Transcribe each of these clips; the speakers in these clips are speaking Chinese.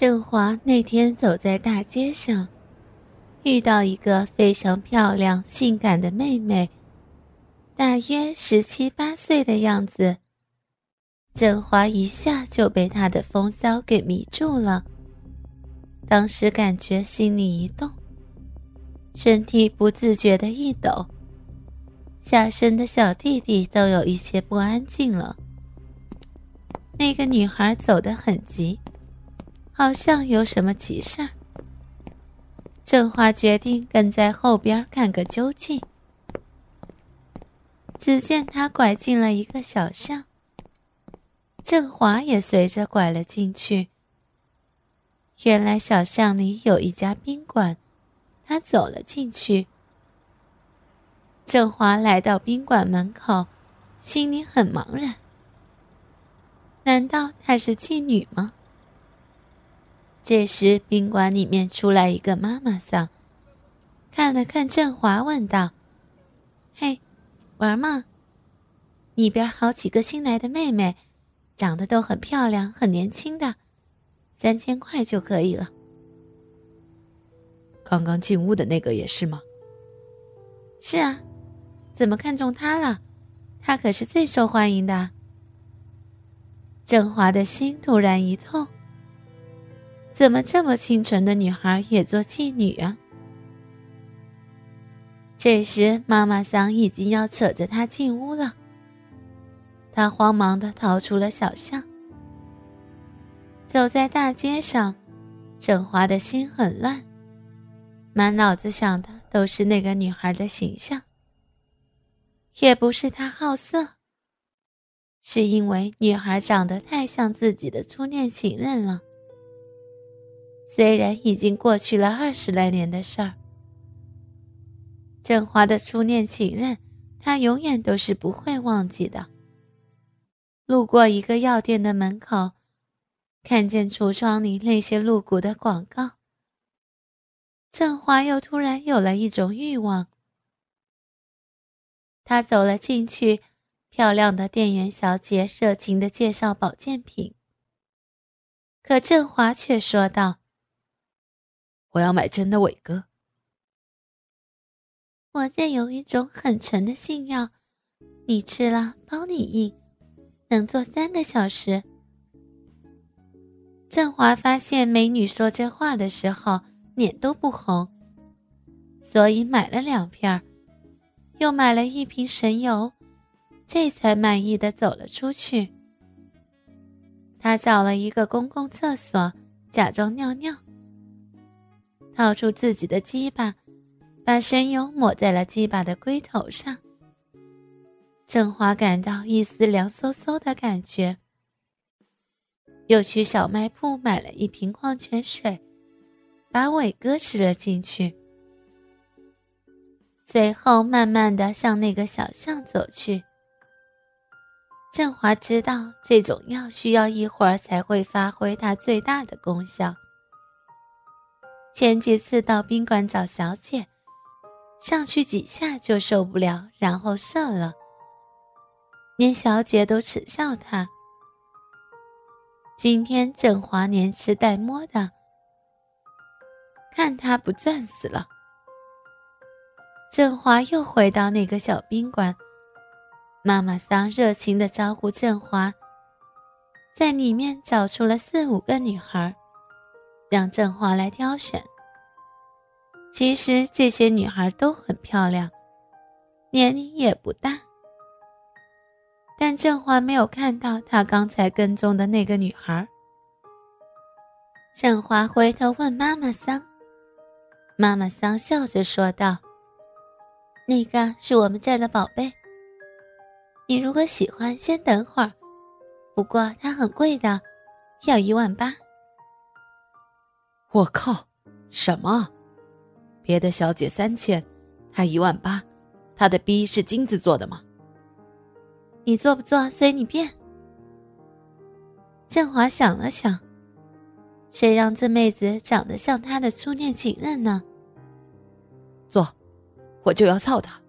振华那天走在大街上，遇到一个非常漂亮、性感的妹妹，大约十七八岁的样子。振华一下就被她的风骚给迷住了，当时感觉心里一动，身体不自觉的一抖，下身的小弟弟都有一些不安静了。那个女孩走得很急。好像有什么急事儿，振华决定跟在后边看个究竟。只见他拐进了一个小巷，振华也随着拐了进去。原来小巷里有一家宾馆，他走了进去。振华来到宾馆门口，心里很茫然。难道她是妓女吗？这时，宾馆里面出来一个妈妈桑，看了看振华，问道：“嘿，玩吗？里边好几个新来的妹妹，长得都很漂亮，很年轻的，三千块就可以了。刚刚进屋的那个也是吗？是啊，怎么看中她了？她可是最受欢迎的。”振华的心突然一痛。怎么这么清纯的女孩也做妓女啊？这时，妈妈桑已经要扯着她进屋了。她慌忙的逃出了小巷，走在大街上，振华的心很乱，满脑子想的都是那个女孩的形象。也不是他好色，是因为女孩长得太像自己的初恋情人了。虽然已经过去了二十来年的事儿，振华的初恋情人，他永远都是不会忘记的。路过一个药店的门口，看见橱窗里那些露骨的广告，振华又突然有了一种欲望。他走了进去，漂亮的店员小姐热情的介绍保健品，可振华却说道。我要买真的伟哥。我这有一种很纯的性药，你吃了包你硬，能做三个小时。振华发现美女说这话的时候脸都不红，所以买了两片又买了一瓶神油，这才满意的走了出去。他找了一个公共厕所，假装尿尿。掏出自己的鸡巴，把神油抹在了鸡巴的龟头上。振华感到一丝凉飕飕的感觉，又去小卖铺买了一瓶矿泉水，把伟哥吃了进去。随后慢慢的向那个小巷走去。振华知道这种药需要一会儿才会发挥它最大的功效。前几次到宾馆找小姐，上去几下就受不了，然后射了。连小姐都耻笑他。今天振华连吃带摸的，看他不赚死了。振华又回到那个小宾馆，妈妈桑热情的招呼振华，在里面找出了四五个女孩。让振华来挑选。其实这些女孩都很漂亮，年龄也不大。但振华没有看到他刚才跟踪的那个女孩。振华回头问妈妈桑，妈妈桑笑着说道：“那个是我们这儿的宝贝。你如果喜欢，先等会儿。不过它很贵的，要一万八。”我靠！什么？别的小姐三千，他一万八，他的逼是金子做的吗？你做不做随你便。振华想了想，谁让这妹子长得像他的初恋情人呢？做，我就要操他。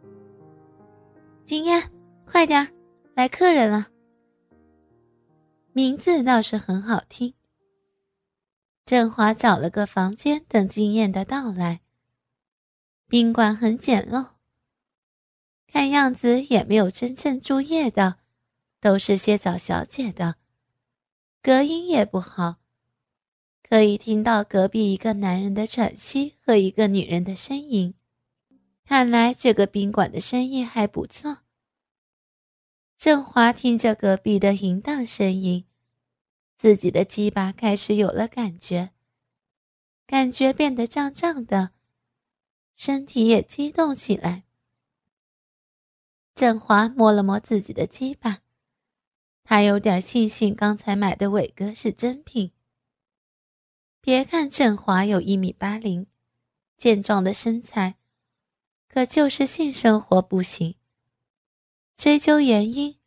金燕，快点来客人了。名字倒是很好听。振华找了个房间等金燕的到来。宾馆很简陋，看样子也没有真正住夜的，都是些找小姐的，隔音也不好，可以听到隔壁一个男人的喘息和一个女人的呻吟。看来这个宾馆的生意还不错。振华听着隔壁的淫荡声音，自己的鸡巴开始有了感觉，感觉变得胀胀的，身体也激动起来。振华摸了摸自己的鸡巴，他有点庆幸刚才买的伟哥是真品。别看振华有一米八零，健壮的身材。可就是性生活不行。追究原因，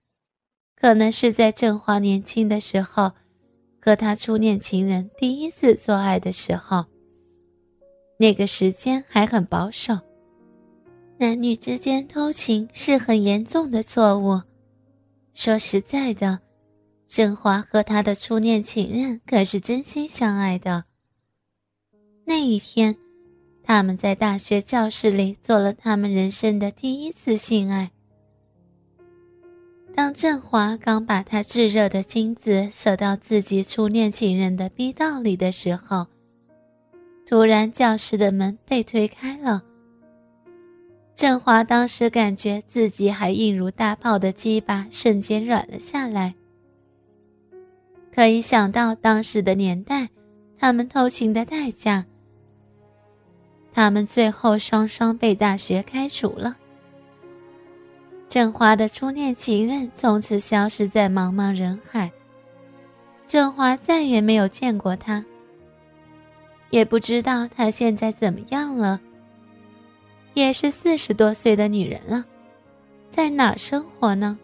可能是在振华年轻的时候，和他初恋情人第一次做爱的时候。那个时间还很保守，男女之间偷情是很严重的错误。说实在的，振华和他的初恋情人可是真心相爱的。那一天。他们在大学教室里做了他们人生的第一次性爱。当振华刚把他炙热的精子射到自己初恋情人的逼道里的时候，突然教室的门被推开了。振华当时感觉自己还硬如大炮的鸡巴瞬间软了下来。可以想到当时的年代，他们偷情的代价。他们最后双双被大学开除了。振华的初恋情人从此消失在茫茫人海，振华再也没有见过他，也不知道他现在怎么样了。也是四十多岁的女人了，在哪儿生活呢？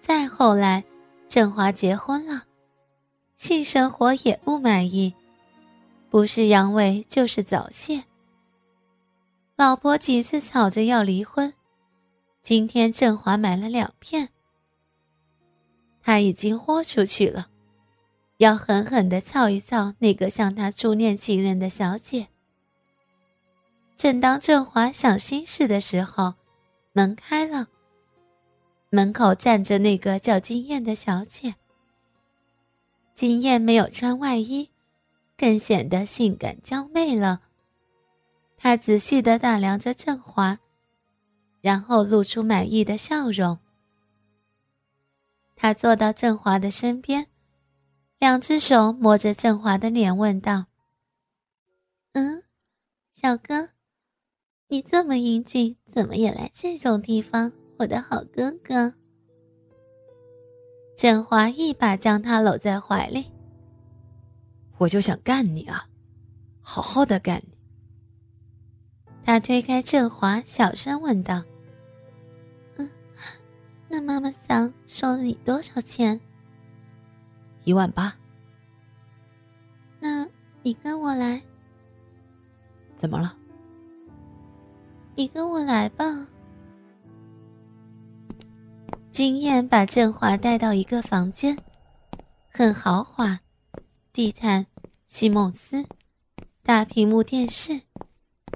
再后来，振华结婚了，性生活也不满意。不是阳痿就是早泄。老婆几次吵着要离婚，今天振华买了两片。他已经豁出去了，要狠狠的操一操那个向他初恋情人的小姐。正当振华想心事的时候，门开了，门口站着那个叫金燕的小姐。金燕没有穿外衣。更显得性感娇媚了。他仔细的打量着振华，然后露出满意的笑容。他坐到振华的身边，两只手摸着振华的脸，问道：“嗯，小哥，你这么英俊，怎么也来这种地方？我的好哥哥。”振华一把将他搂在怀里。我就想干你啊，好好的干你。他推开振华，小声问道：“嗯，那妈妈桑收了你多少钱？”“一万八。”“那你跟我来。”“怎么了？”“你跟我来吧。”金燕把振华带到一个房间，很豪华，地毯。西蒙斯，大屏幕电视，